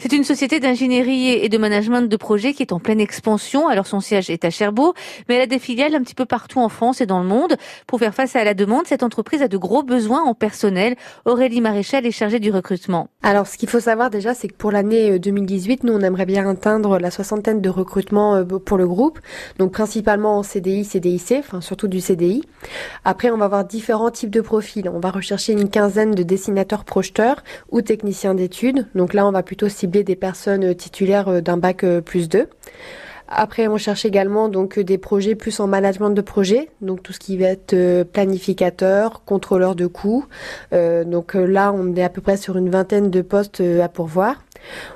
C'est une société d'ingénierie et de management de projet qui est en pleine expansion. Alors son siège est à Cherbourg, mais elle a des filiales un petit peu partout en France et dans le monde. Pour faire face à la demande, cette entreprise a de gros besoins en personnel. Aurélie Maréchal est chargée du recrutement. Alors ce qu'il faut savoir déjà, c'est que pour l'année 2018, euh, nous on aimerait bien atteindre la soixantaine de recrutements euh, pour le groupe, donc principalement en CDI, CDIC, enfin surtout du CDI. Après, on va avoir différents types de profils. On va rechercher une quinzaine de dessinateurs projeteurs ou techniciens d'études. Donc là, on va plutôt des personnes euh, titulaires euh, d'un bac euh, plus 2. Après, on cherche également donc des projets plus en management de projet, donc tout ce qui va être planificateur, contrôleur de coûts. donc là, on est à peu près sur une vingtaine de postes à pourvoir.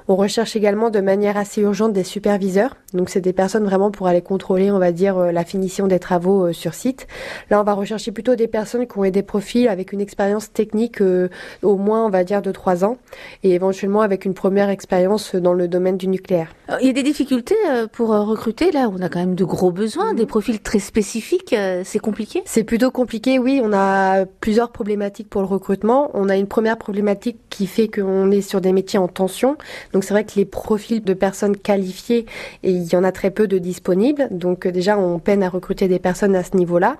On recherche également de manière assez urgente des superviseurs. Donc c'est des personnes vraiment pour aller contrôler, on va dire, euh, la finition des travaux euh, sur site. Là, on va rechercher plutôt des personnes qui ont des profils avec une expérience technique euh, au moins, on va dire, de trois ans et éventuellement avec une première expérience dans le domaine du nucléaire. Il y a des difficultés pour recruter. Là, on a quand même de gros besoins, des profils très spécifiques. C'est compliqué C'est plutôt compliqué, oui. On a plusieurs problématiques pour le recrutement. On a une première problématique qui fait qu'on est sur des métiers en tension. Donc c'est vrai que les profils de personnes qualifiées, il y en a très peu de disponibles. Donc euh, déjà, on peine à recruter des personnes à ce niveau-là.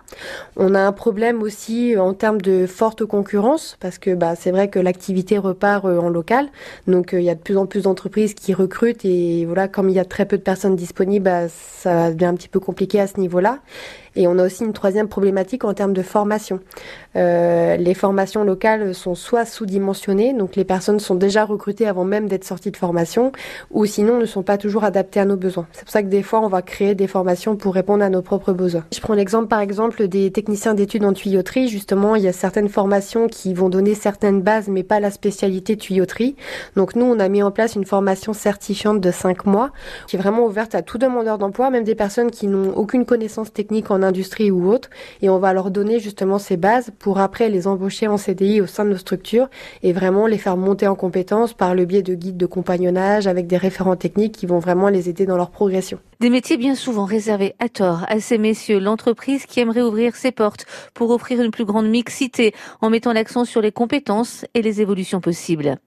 On a un problème aussi en termes de forte concurrence, parce que bah, c'est vrai que l'activité repart euh, en local. Donc euh, il y a de plus en plus d'entreprises qui recrutent et voilà, comme il y a très peu de personnes disponibles, bah, ça devient un petit peu compliqué à ce niveau-là. Et on a aussi une troisième problématique en termes de formation. Euh, les formations locales sont soit sous-dimensionnées, donc les personnes sont déjà recrutées avant même d'être sorties de formation, ou sinon ne sont pas toujours adaptées à nos besoins. C'est pour ça que des fois, on va créer des formations pour répondre à nos propres besoins. Je prends l'exemple par exemple des techniciens d'études en tuyauterie. Justement, il y a certaines formations qui vont donner certaines bases, mais pas la spécialité tuyauterie. Donc nous, on a mis en place une formation certifiante de 5 mois, qui est vraiment ouverte à tout demandeur d'emploi, même des personnes qui n'ont aucune connaissance technique industrie ou autre, et on va leur donner justement ces bases pour après les embaucher en CDI au sein de nos structures et vraiment les faire monter en compétences par le biais de guides de compagnonnage avec des référents techniques qui vont vraiment les aider dans leur progression. Des métiers bien souvent réservés à tort à ces messieurs, l'entreprise qui aimerait ouvrir ses portes pour offrir une plus grande mixité en mettant l'accent sur les compétences et les évolutions possibles.